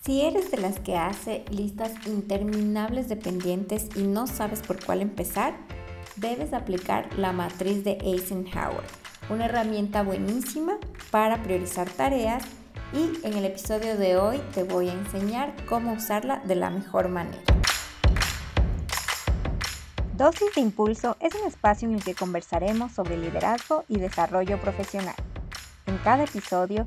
Si eres de las que hace listas interminables de pendientes y no sabes por cuál empezar, debes aplicar la matriz de Eisenhower, una herramienta buenísima para priorizar tareas y en el episodio de hoy te voy a enseñar cómo usarla de la mejor manera. Dosis de Impulso es un espacio en el que conversaremos sobre liderazgo y desarrollo profesional. En cada episodio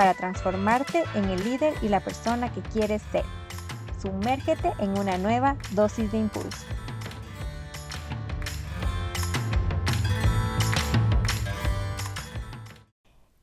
para transformarte en el líder y la persona que quieres ser. Sumérgete en una nueva dosis de impulso.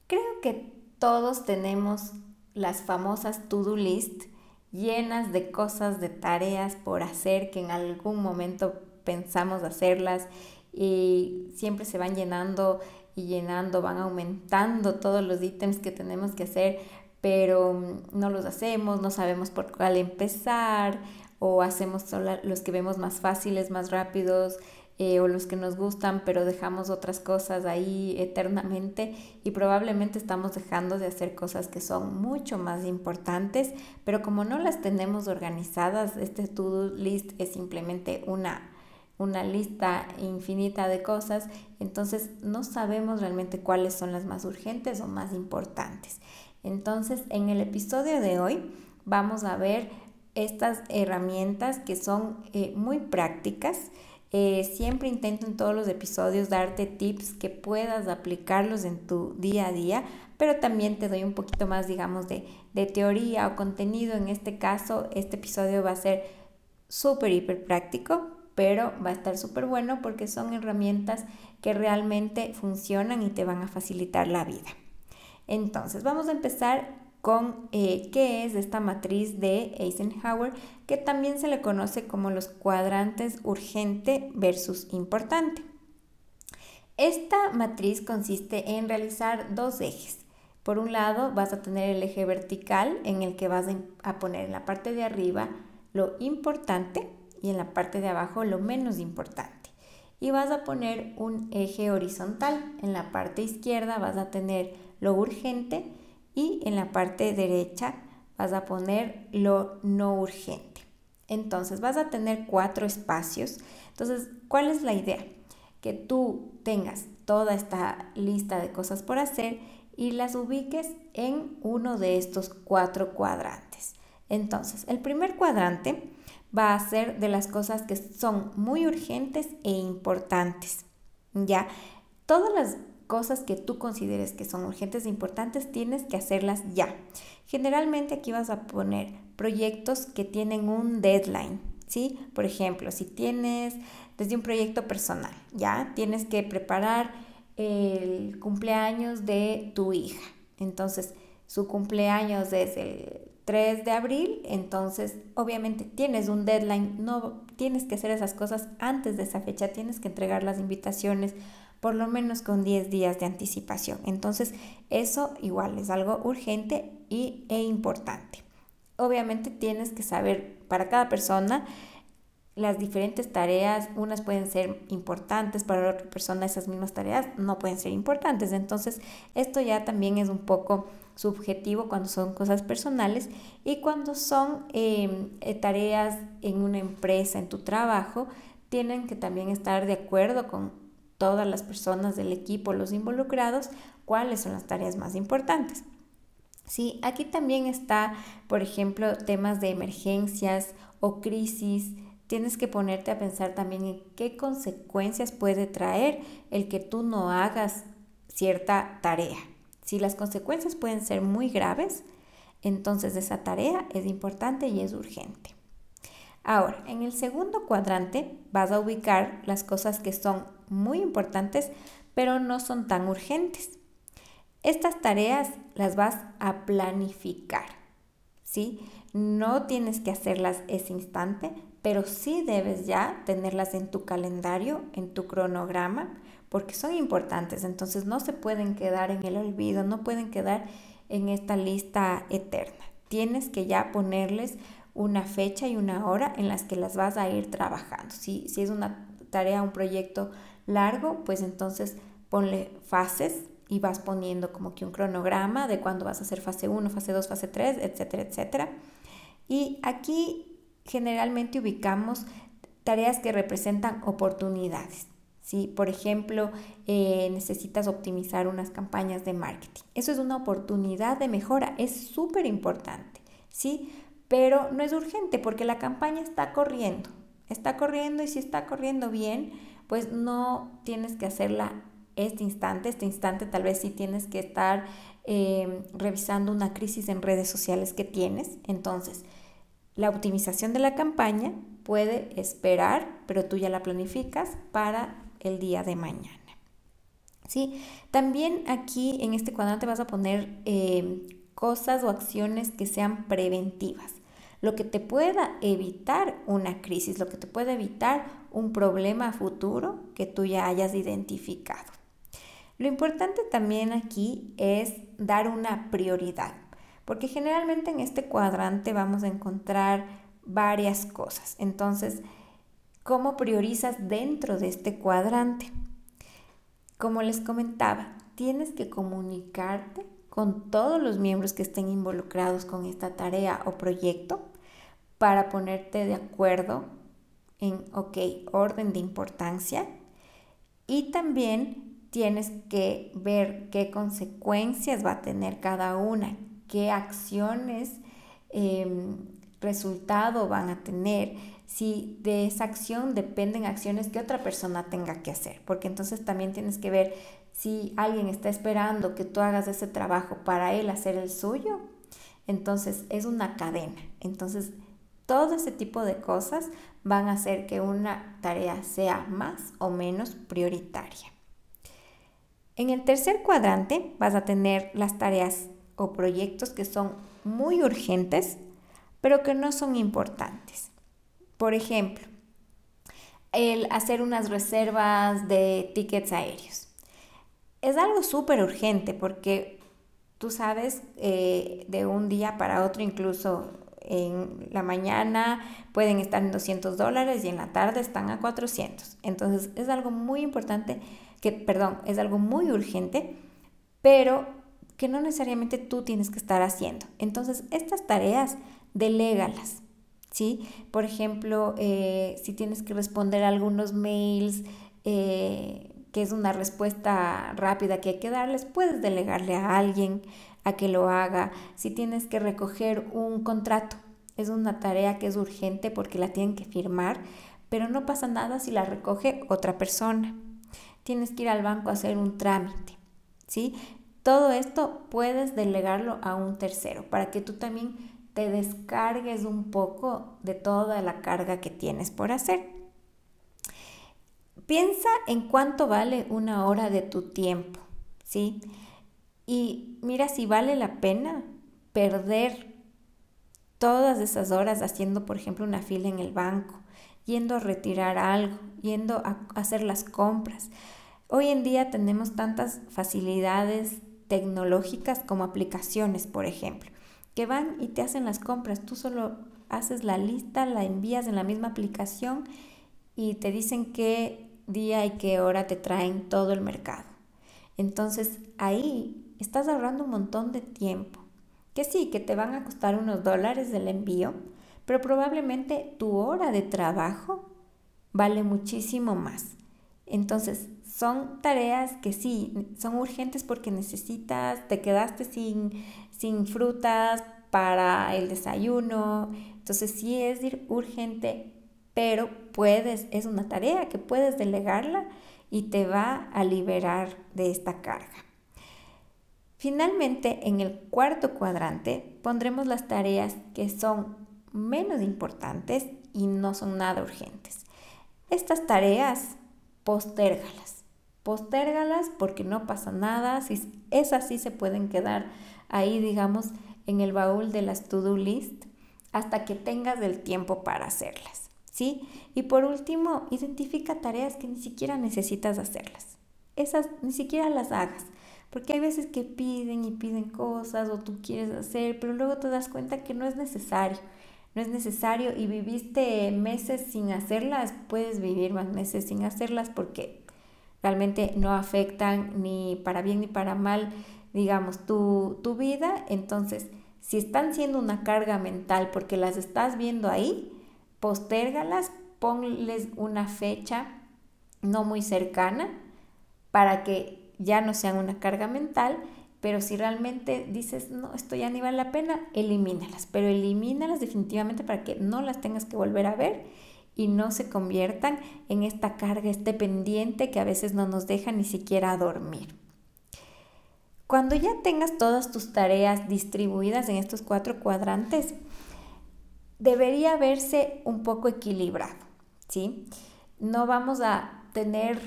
Creo que todos tenemos las famosas to-do list llenas de cosas, de tareas por hacer que en algún momento pensamos hacerlas y siempre se van llenando y llenando, van aumentando todos los ítems que tenemos que hacer, pero mm, no los hacemos, no sabemos por cuál empezar o hacemos solo los que vemos más fáciles, más rápidos. Eh, o los que nos gustan, pero dejamos otras cosas ahí eternamente y probablemente estamos dejando de hacer cosas que son mucho más importantes, pero como no las tenemos organizadas, este to-do list es simplemente una una lista infinita de cosas, entonces no sabemos realmente cuáles son las más urgentes o más importantes. Entonces, en el episodio de hoy vamos a ver estas herramientas que son eh, muy prácticas. Eh, siempre intento en todos los episodios darte tips que puedas aplicarlos en tu día a día, pero también te doy un poquito más, digamos, de, de teoría o contenido. En este caso, este episodio va a ser súper, hiper práctico pero va a estar súper bueno porque son herramientas que realmente funcionan y te van a facilitar la vida. Entonces, vamos a empezar con eh, qué es esta matriz de Eisenhower, que también se le conoce como los cuadrantes urgente versus importante. Esta matriz consiste en realizar dos ejes. Por un lado, vas a tener el eje vertical en el que vas a poner en la parte de arriba lo importante y en la parte de abajo lo menos importante. Y vas a poner un eje horizontal. En la parte izquierda vas a tener lo urgente y en la parte derecha vas a poner lo no urgente. Entonces vas a tener cuatro espacios. Entonces, ¿cuál es la idea? Que tú tengas toda esta lista de cosas por hacer y las ubiques en uno de estos cuatro cuadrantes. Entonces, el primer cuadrante va a ser de las cosas que son muy urgentes e importantes. Ya, todas las cosas que tú consideres que son urgentes e importantes tienes que hacerlas ya. Generalmente aquí vas a poner proyectos que tienen un deadline, ¿sí? Por ejemplo, si tienes desde un proyecto personal, ya tienes que preparar el cumpleaños de tu hija. Entonces, su cumpleaños es el 3 de abril, entonces obviamente tienes un deadline, no tienes que hacer esas cosas antes de esa fecha, tienes que entregar las invitaciones por lo menos con 10 días de anticipación. Entonces eso igual es algo urgente y, e importante. Obviamente tienes que saber para cada persona las diferentes tareas, unas pueden ser importantes, para otra persona esas mismas tareas no pueden ser importantes. Entonces, esto ya también es un poco subjetivo cuando son cosas personales y cuando son em, eh, tareas en una empresa, en tu trabajo, tienen que también estar de acuerdo con todas las personas del equipo, los involucrados, cuáles son las tareas más importantes. Sí, aquí también está, por ejemplo, temas de emergencias o crisis, tienes que ponerte a pensar también en qué consecuencias puede traer el que tú no hagas cierta tarea. Si las consecuencias pueden ser muy graves, entonces esa tarea es importante y es urgente. Ahora, en el segundo cuadrante vas a ubicar las cosas que son muy importantes, pero no son tan urgentes. Estas tareas las vas a planificar, ¿sí? no tienes que hacerlas ese instante, pero sí debes ya tenerlas en tu calendario, en tu cronograma, porque son importantes. Entonces no se pueden quedar en el olvido, no pueden quedar en esta lista eterna. Tienes que ya ponerles una fecha y una hora en las que las vas a ir trabajando. Si, si es una tarea, un proyecto largo, pues entonces ponle fases y vas poniendo como que un cronograma de cuándo vas a hacer fase 1, fase 2, fase 3, etcétera, etcétera. Y aquí generalmente ubicamos tareas que representan oportunidades. Si, por ejemplo, eh, necesitas optimizar unas campañas de marketing. Eso es una oportunidad de mejora, es súper importante, ¿sí? Pero no es urgente porque la campaña está corriendo, está corriendo y si está corriendo bien, pues no tienes que hacerla este instante. Este instante tal vez sí tienes que estar eh, revisando una crisis en redes sociales que tienes. Entonces, la optimización de la campaña puede esperar, pero tú ya la planificas para el día de mañana. ¿Sí? También aquí en este cuadrante vas a poner eh, cosas o acciones que sean preventivas. Lo que te pueda evitar una crisis, lo que te pueda evitar un problema futuro que tú ya hayas identificado. Lo importante también aquí es dar una prioridad, porque generalmente en este cuadrante vamos a encontrar varias cosas. Entonces, ¿Cómo priorizas dentro de este cuadrante? Como les comentaba, tienes que comunicarte con todos los miembros que estén involucrados con esta tarea o proyecto para ponerte de acuerdo en, ok, orden de importancia. Y también tienes que ver qué consecuencias va a tener cada una, qué acciones, eh, resultado van a tener si de esa acción dependen acciones que otra persona tenga que hacer, porque entonces también tienes que ver si alguien está esperando que tú hagas ese trabajo para él hacer el suyo, entonces es una cadena. Entonces, todo ese tipo de cosas van a hacer que una tarea sea más o menos prioritaria. En el tercer cuadrante vas a tener las tareas o proyectos que son muy urgentes, pero que no son importantes. Por ejemplo, el hacer unas reservas de tickets aéreos. Es algo súper urgente porque tú sabes, eh, de un día para otro, incluso en la mañana pueden estar en 200 dólares y en la tarde están a 400. Entonces es algo muy importante, que, perdón, es algo muy urgente, pero que no necesariamente tú tienes que estar haciendo. Entonces estas tareas, delégalas. ¿Sí? Por ejemplo, eh, si tienes que responder algunos mails, eh, que es una respuesta rápida que hay que darles, puedes delegarle a alguien a que lo haga. Si tienes que recoger un contrato, es una tarea que es urgente porque la tienen que firmar, pero no pasa nada si la recoge otra persona. Tienes que ir al banco a hacer un trámite, ¿sí? Todo esto puedes delegarlo a un tercero para que tú también te descargues un poco de toda la carga que tienes por hacer. Piensa en cuánto vale una hora de tu tiempo, ¿sí? Y mira si vale la pena perder todas esas horas haciendo, por ejemplo, una fila en el banco, yendo a retirar algo, yendo a hacer las compras. Hoy en día tenemos tantas facilidades tecnológicas como aplicaciones, por ejemplo que van y te hacen las compras. Tú solo haces la lista, la envías en la misma aplicación y te dicen qué día y qué hora te traen todo el mercado. Entonces ahí estás ahorrando un montón de tiempo. Que sí, que te van a costar unos dólares el envío, pero probablemente tu hora de trabajo vale muchísimo más. Entonces, son tareas que sí, son urgentes porque necesitas, te quedaste sin, sin frutas para el desayuno. Entonces sí es urgente, pero puedes, es una tarea que puedes delegarla y te va a liberar de esta carga. Finalmente, en el cuarto cuadrante pondremos las tareas que son menos importantes y no son nada urgentes. Estas tareas, postérgalas postérgalas porque no pasa nada, si esas sí se pueden quedar ahí, digamos, en el baúl de las to-do list hasta que tengas el tiempo para hacerlas. ¿Sí? Y por último, identifica tareas que ni siquiera necesitas hacerlas. Esas ni siquiera las hagas. Porque hay veces que piden y piden cosas o tú quieres hacer, pero luego te das cuenta que no es necesario. No es necesario y viviste meses sin hacerlas, puedes vivir más meses sin hacerlas porque realmente no afectan ni para bien ni para mal, digamos, tu, tu vida. Entonces, si están siendo una carga mental porque las estás viendo ahí, postérgalas, ponles una fecha no muy cercana para que ya no sean una carga mental, pero si realmente dices, no, esto ya ni vale la pena, elimínalas, pero elimínalas definitivamente para que no las tengas que volver a ver y no se conviertan en esta carga, este pendiente que a veces no nos deja ni siquiera dormir. Cuando ya tengas todas tus tareas distribuidas en estos cuatro cuadrantes, debería verse un poco equilibrado, ¿sí? No vamos a tener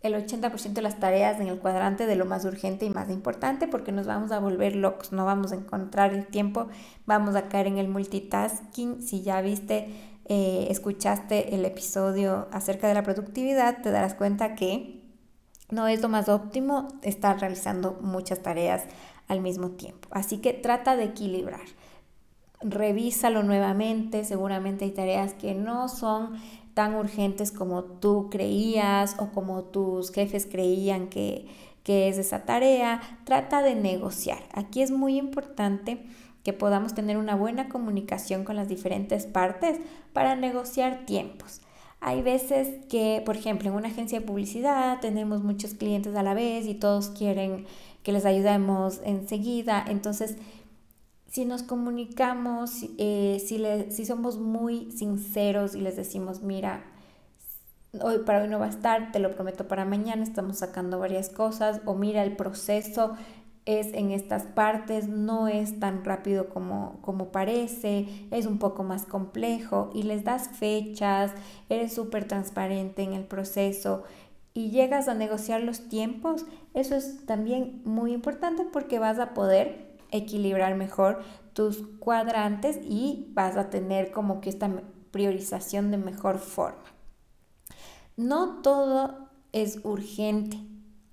el 80% de las tareas en el cuadrante de lo más urgente y más importante porque nos vamos a volver locos, no vamos a encontrar el tiempo, vamos a caer en el multitasking. Si ya viste, eh, escuchaste el episodio acerca de la productividad, te darás cuenta que no es lo más óptimo estar realizando muchas tareas al mismo tiempo. Así que trata de equilibrar. Revísalo nuevamente, seguramente hay tareas que no son tan urgentes como tú creías o como tus jefes creían que, que es esa tarea. Trata de negociar. Aquí es muy importante que podamos tener una buena comunicación con las diferentes partes para negociar tiempos. Hay veces que, por ejemplo, en una agencia de publicidad tenemos muchos clientes a la vez y todos quieren que les ayudemos enseguida. Entonces, si nos comunicamos, eh, si, si somos muy sinceros y les decimos, mira, hoy para hoy no va a estar, te lo prometo para mañana, estamos sacando varias cosas, o mira, el proceso es en estas partes, no es tan rápido como, como parece, es un poco más complejo y les das fechas, eres súper transparente en el proceso y llegas a negociar los tiempos, eso es también muy importante porque vas a poder equilibrar mejor tus cuadrantes y vas a tener como que esta priorización de mejor forma. No todo es urgente.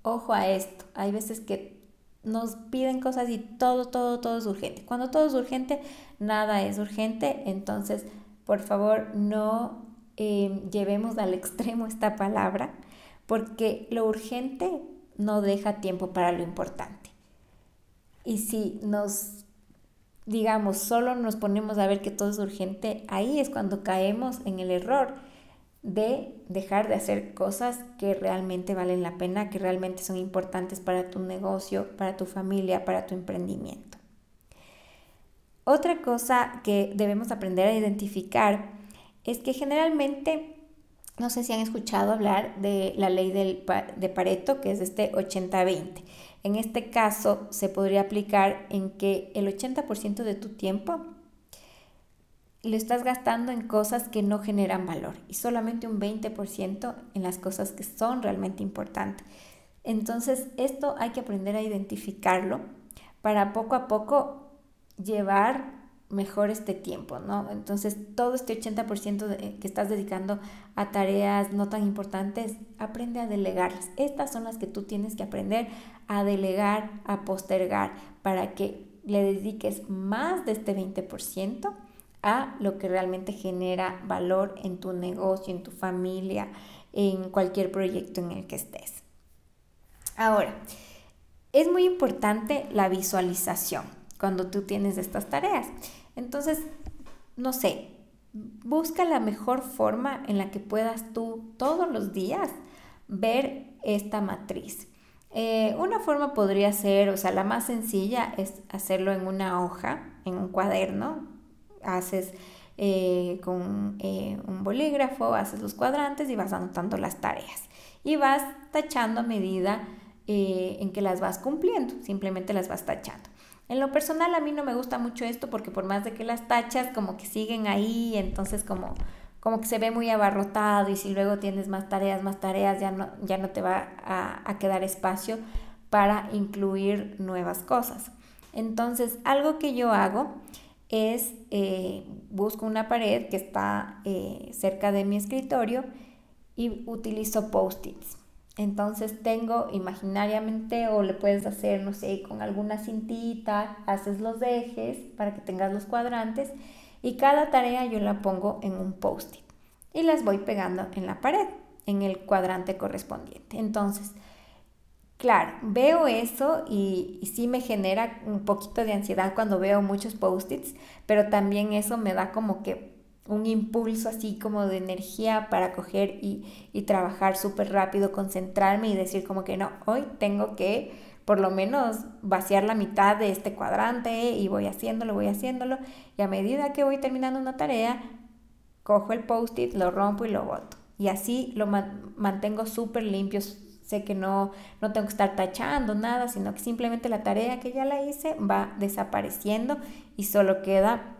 Ojo a esto. Hay veces que nos piden cosas y todo, todo, todo es urgente. Cuando todo es urgente, nada es urgente. Entonces, por favor, no em, llevemos al extremo esta palabra, porque lo urgente no deja tiempo para lo importante. Y si nos, digamos, solo nos ponemos a ver que todo es urgente, ahí es cuando caemos en el error de dejar de hacer cosas que realmente valen la pena, que realmente son importantes para tu negocio, para tu familia, para tu emprendimiento. Otra cosa que debemos aprender a identificar es que generalmente, no sé si han escuchado hablar de la ley del, de Pareto, que es este 80-20. En este caso se podría aplicar en que el 80% de tu tiempo lo estás gastando en cosas que no generan valor y solamente un 20% en las cosas que son realmente importantes. Entonces, esto hay que aprender a identificarlo para poco a poco llevar mejor este tiempo, ¿no? Entonces, todo este 80% que estás dedicando a tareas no tan importantes, aprende a delegarlas. Estas son las que tú tienes que aprender a delegar, a postergar, para que le dediques más de este 20% a lo que realmente genera valor en tu negocio, en tu familia, en cualquier proyecto en el que estés. Ahora, es muy importante la visualización cuando tú tienes estas tareas. Entonces, no sé, busca la mejor forma en la que puedas tú todos los días ver esta matriz. Eh, una forma podría ser, o sea, la más sencilla es hacerlo en una hoja, en un cuaderno. Haces eh, con eh, un bolígrafo, haces los cuadrantes y vas anotando las tareas. Y vas tachando a medida en que las vas cumpliendo, simplemente las vas tachando. En lo personal a mí no me gusta mucho esto porque por más de que las tachas como que siguen ahí, entonces como, como que se ve muy abarrotado y si luego tienes más tareas, más tareas, ya no, ya no te va a, a quedar espacio para incluir nuevas cosas. Entonces algo que yo hago es eh, busco una pared que está eh, cerca de mi escritorio y utilizo post-its. Entonces tengo imaginariamente o le puedes hacer, no sé, con alguna cintita, haces los ejes para que tengas los cuadrantes y cada tarea yo la pongo en un post-it y las voy pegando en la pared, en el cuadrante correspondiente. Entonces, claro, veo eso y, y sí me genera un poquito de ansiedad cuando veo muchos post-its, pero también eso me da como que un impulso así como de energía para coger y, trabajar súper rápido, concentrarme y decir como que no, hoy tengo que por lo menos vaciar la mitad de este cuadrante y voy haciéndolo, voy haciéndolo y a medida que voy terminando una tarea, cojo el post-it, lo rompo y lo boto. Y así lo mantengo súper limpio. Sé que no, no tengo que estar tachando nada, sino que simplemente la tarea que ya la hice va desapareciendo y solo queda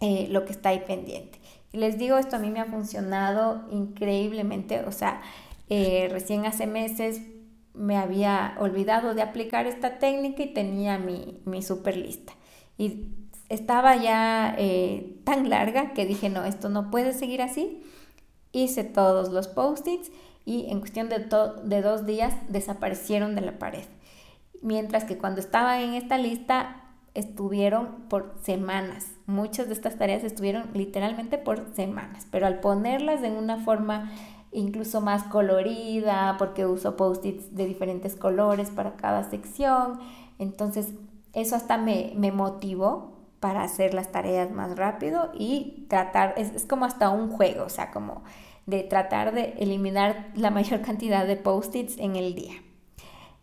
eh, lo que está ahí pendiente. Y les digo, esto a mí me ha funcionado increíblemente, o sea, eh, recién hace meses me había olvidado de aplicar esta técnica y tenía mi, mi super lista. Y estaba ya eh, tan larga que dije, no, esto no puede seguir así. Hice todos los post-its y en cuestión de, de dos días desaparecieron de la pared. Mientras que cuando estaba en esta lista estuvieron por semanas. Muchas de estas tareas estuvieron literalmente por semanas, pero al ponerlas en una forma incluso más colorida, porque uso post-its de diferentes colores para cada sección, entonces eso hasta me, me motivó para hacer las tareas más rápido y tratar, es, es como hasta un juego, o sea, como de tratar de eliminar la mayor cantidad de post-its en el día.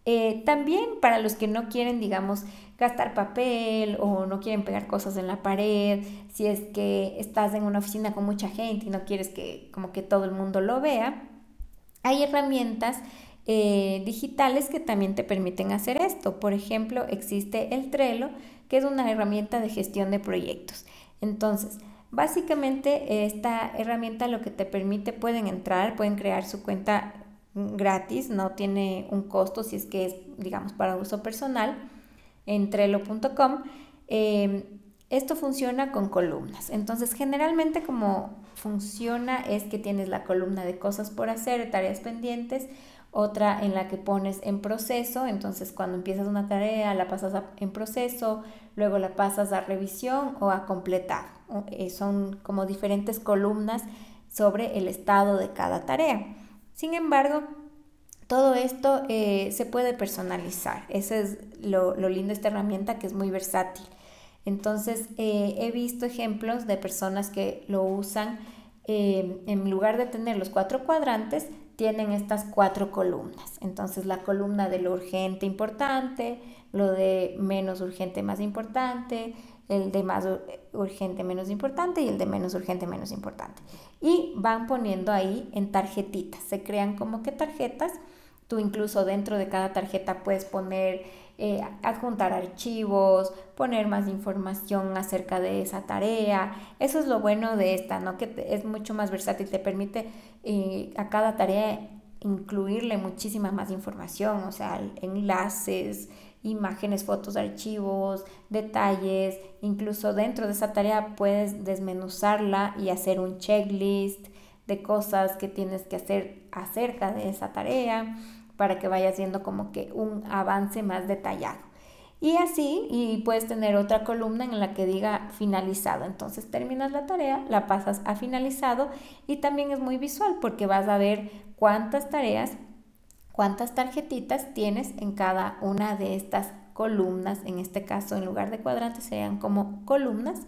Eh, también para los que no quieren, digamos, gastar papel o no quieren pegar cosas en la pared, si es que estás en una oficina con mucha gente y no quieres que como que todo el mundo lo vea, hay herramientas eh, digitales que también te permiten hacer esto. Por ejemplo, existe el Trello, que es una herramienta de gestión de proyectos. Entonces, básicamente esta herramienta lo que te permite, pueden entrar, pueden crear su cuenta gratis, no tiene un costo si es que es, digamos, para uso personal en trello.com. Em, esto funciona con columnas. Entonces, generalmente como funciona es que tienes la columna de cosas por hacer, tareas pendientes, otra en la que pones en proceso, entonces cuando empiezas una tarea la pasas en proceso, luego la pasas a revisión o a completar. Eh, son como diferentes columnas sobre el estado de cada tarea. Sin embargo, todo esto eh, se puede personalizar. Eso es lo, lindo de esta herramienta que es muy versátil. Entonces, eh, he visto ejemplos de personas que lo usan en lugar de tener los cuatro cuadrantes, tienen estas cuatro columnas. Entonces, la columna de lo urgente importante, lo de menos urgente más importante, el de más urgente menos importante y el de menos urgente menos importante. Y van poniendo ahí en tarjetitas, se crean como que tarjetas. Tú incluso dentro de cada tarjeta puedes poner, eh, adjuntar archivos, poner más información acerca de esa tarea. Eso es lo bueno de esta, ¿no? Que es mucho más versátil, te permite eh, a cada tarea incluirle muchísima más información, o sea, enlaces, imágenes, fotos, archivos, detalles. Incluso dentro de esa tarea puedes desmenuzarla y hacer un checklist de cosas que tienes que hacer acerca de esa tarea para que vaya siendo como que un avance más detallado. Y así, y puedes tener otra columna en la que diga finalizado. Entonces terminas la tarea, la pasas a finalizado y también es muy visual porque vas a ver cuántas tareas cuántas tarjetitas tienes en cada una de estas columnas. En este caso, en lugar de cuadrantes, serían como columnas,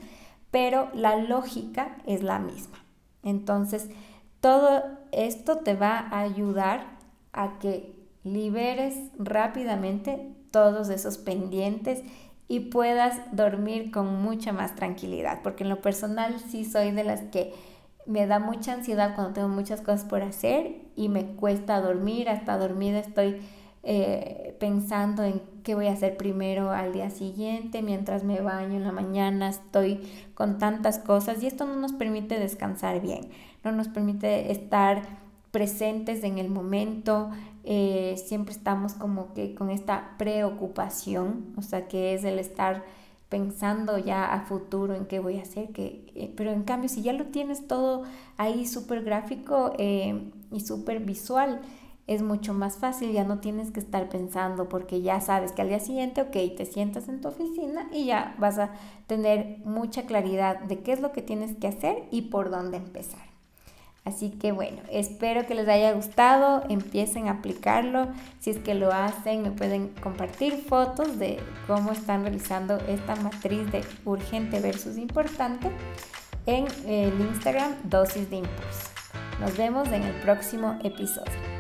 pero la lógica es la misma. Entonces, todo esto te va a ayudar a que liberes rápidamente todos esos pendientes y puedas dormir con mucha más tranquilidad, porque en lo personal sí soy de las que me da mucha ansiedad cuando tengo muchas cosas por hacer y me cuesta dormir, hasta dormida estoy eh, pensando en qué voy a hacer primero al día siguiente, mientras me baño en la mañana, estoy con tantas cosas. Y esto no nos permite descansar bien, no nos permite estar presentes en el momento, eh, siempre estamos como que con esta preocupación, o sea, que es el estar pensando ya a futuro en qué voy a hacer, que, eh, pero en cambio si ya lo tienes todo ahí súper gráfico eh, y súper visual, es mucho más fácil, ya no tienes que estar pensando porque ya sabes que al día siguiente, ok, te sientas en tu oficina y ya vas a tener mucha claridad de qué es lo que tienes que hacer y por dónde empezar. Así que bueno, espero que les haya gustado, empiecen a aplicarlo. Si es que lo hacen, me pueden compartir fotos de cómo están realizando esta matriz de urgente versus importante en el Instagram Dosis de Impulso. Nos vemos en el próximo episodio.